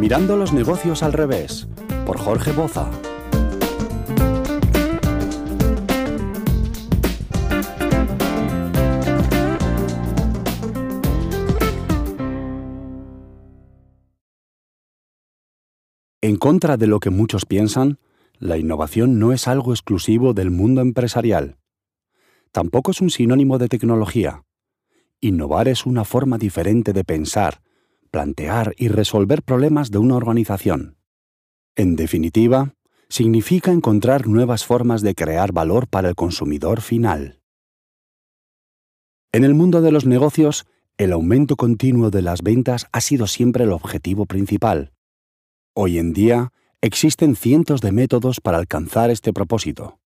Mirando los negocios al revés, por Jorge Boza. En contra de lo que muchos piensan, la innovación no es algo exclusivo del mundo empresarial. Tampoco es un sinónimo de tecnología. Innovar es una forma diferente de pensar, plantear y resolver problemas de una organización. En definitiva, significa encontrar nuevas formas de crear valor para el consumidor final. En el mundo de los negocios, el aumento continuo de las ventas ha sido siempre el objetivo principal. Hoy en día, existen cientos de métodos para alcanzar este propósito,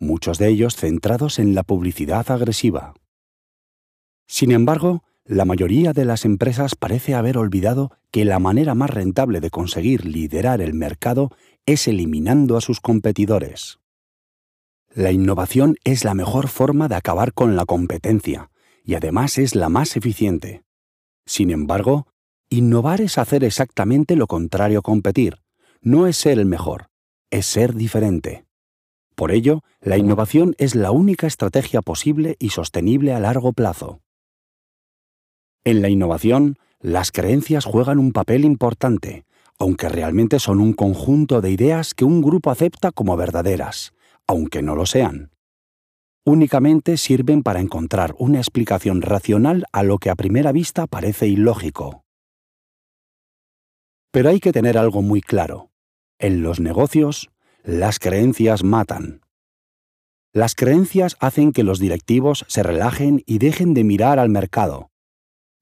muchos de ellos centrados en la publicidad agresiva. Sin embargo, la mayoría de las empresas parece haber olvidado que la manera más rentable de conseguir liderar el mercado es eliminando a sus competidores. La innovación es la mejor forma de acabar con la competencia y además es la más eficiente. Sin embargo, innovar es hacer exactamente lo contrario a competir. No es ser el mejor, es ser diferente. Por ello, la innovación es la única estrategia posible y sostenible a largo plazo. En la innovación, las creencias juegan un papel importante, aunque realmente son un conjunto de ideas que un grupo acepta como verdaderas, aunque no lo sean. Únicamente sirven para encontrar una explicación racional a lo que a primera vista parece ilógico. Pero hay que tener algo muy claro. En los negocios, las creencias matan. Las creencias hacen que los directivos se relajen y dejen de mirar al mercado,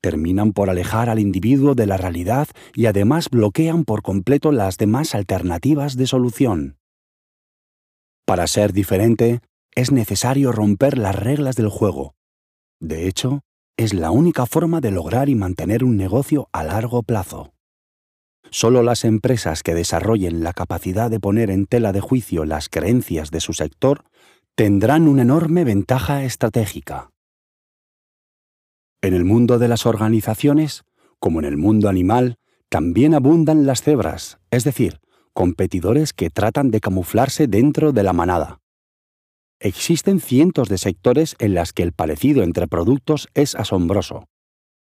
terminan por alejar al individuo de la realidad y además bloquean por completo las demás alternativas de solución. Para ser diferente, es necesario romper las reglas del juego. De hecho, es la única forma de lograr y mantener un negocio a largo plazo. Solo las empresas que desarrollen la capacidad de poner en tela de juicio las creencias de su sector tendrán una enorme ventaja estratégica. En el mundo de las organizaciones, como en el mundo animal, también abundan las cebras, es decir, competidores que tratan de camuflarse dentro de la manada. Existen cientos de sectores en las que el parecido entre productos es asombroso.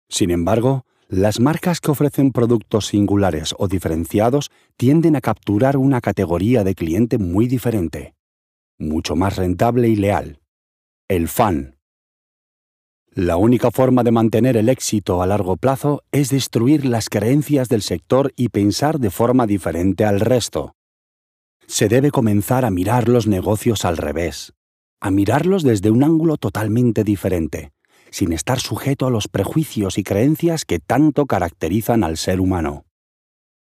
Sin embargo, las marcas que ofrecen productos singulares o diferenciados tienden a capturar una categoría de cliente muy diferente, mucho más rentable y leal. El fan, la única forma de mantener el éxito a largo plazo es destruir las creencias del sector y pensar de forma diferente al resto. Se debe comenzar a mirar los negocios al revés, a mirarlos desde un ángulo totalmente diferente, sin estar sujeto a los prejuicios y creencias que tanto caracterizan al ser humano.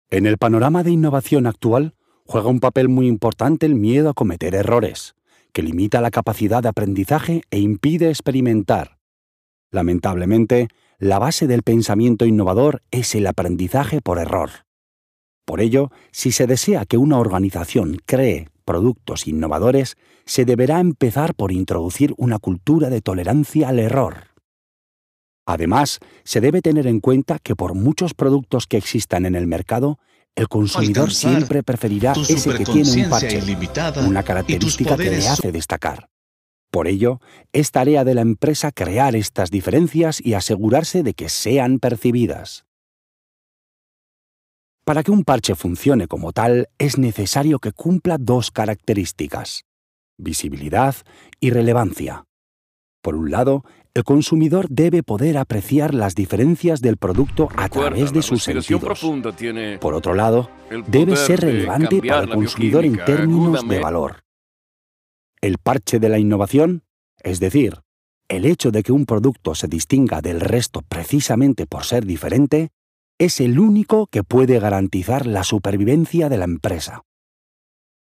En el panorama de innovación actual, juega un papel muy importante el miedo a cometer errores, que limita la capacidad de aprendizaje e impide experimentar Lamentablemente, la base del pensamiento innovador es el aprendizaje por error. Por ello, si se desea que una organización cree productos innovadores, se deberá empezar por introducir una cultura de tolerancia al error. Además, se debe tener en cuenta que por muchos productos que existan en el mercado, el consumidor siempre preferirá ese que tiene un parche, una característica que le hace destacar. Por ello, es tarea de la empresa crear estas diferencias y asegurarse de que sean percibidas. Para que un parche funcione como tal, es necesario que cumpla dos características, visibilidad y relevancia. Por un lado, el consumidor debe poder apreciar las diferencias del producto a través de sus sentidos. Por otro lado, debe ser relevante para el consumidor en términos de valor el parche de la innovación, es decir, el hecho de que un producto se distinga del resto precisamente por ser diferente, es el único que puede garantizar la supervivencia de la empresa.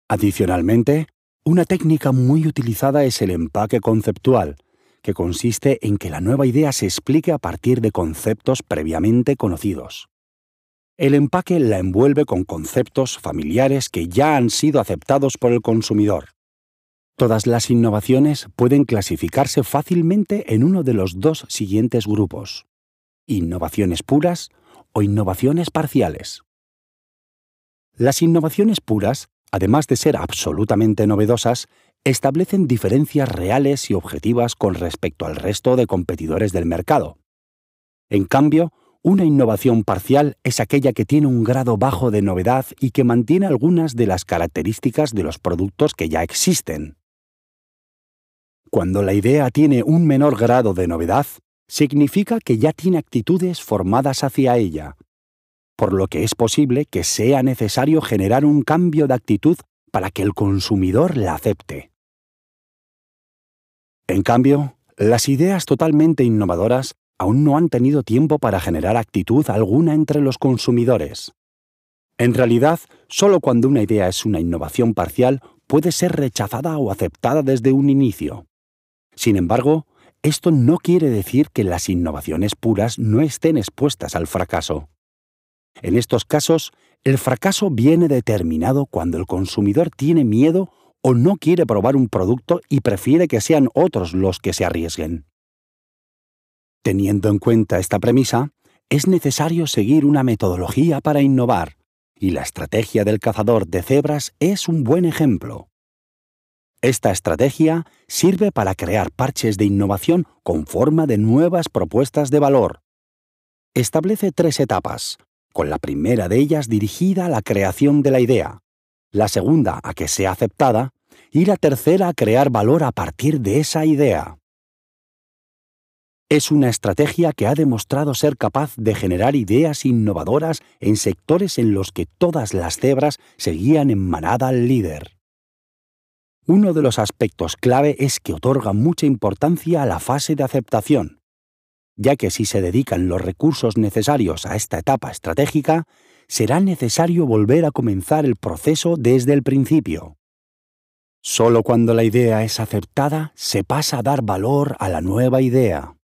Adicionalmente, una técnica muy utilizada es el empaque conceptual, que consiste en que la nueva idea se explique a partir de conceptos previamente conocidos. El empaque la envuelve con conceptos familiares que ya han sido aceptados por el consumidor. Todas las innovaciones pueden clasificarse fácilmente en uno de los dos siguientes grupos, innovaciones puras o innovaciones parciales. Las innovaciones puras, además de ser absolutamente novedosas, establecen diferencias reales y objetivas con respecto al resto de competidores del mercado. En cambio, una innovación parcial es aquella que tiene un grado bajo de novedad y que mantiene algunas de las características de los productos que ya existen. Cuando la idea tiene un menor grado de novedad, significa que ya tiene actitudes formadas hacia ella, por lo que es posible que sea necesario generar un cambio de actitud para que el consumidor la acepte. En cambio, las ideas totalmente innovadoras aún no han tenido tiempo para generar actitud alguna entre los consumidores. En realidad, solo cuando una idea es una innovación parcial puede ser rechazada o aceptada desde un inicio. Sin embargo, esto no quiere decir que las innovaciones puras no estén expuestas al fracaso. En estos casos, el fracaso viene determinado cuando el consumidor tiene miedo o no quiere probar un producto y prefiere que sean otros los que se arriesguen. Teniendo en cuenta esta premisa, es necesario seguir una metodología para innovar, y la estrategia del cazador de cebras es un buen ejemplo. Esta estrategia sirve para crear parches de innovación con forma de nuevas propuestas de valor. Establece tres etapas, con la primera de ellas dirigida a la creación de la idea, la segunda a que sea aceptada y la tercera a crear valor a partir de esa idea. Es una estrategia que ha demostrado ser capaz de generar ideas innovadoras en sectores en los que todas las cebras seguían en manada al líder. Uno de los aspectos clave es que otorga mucha importancia a la fase de aceptación, ya que si se dedican los recursos necesarios a esta etapa estratégica, será necesario volver a comenzar el proceso desde el principio. Solo cuando la idea es aceptada se pasa a dar valor a la nueva idea.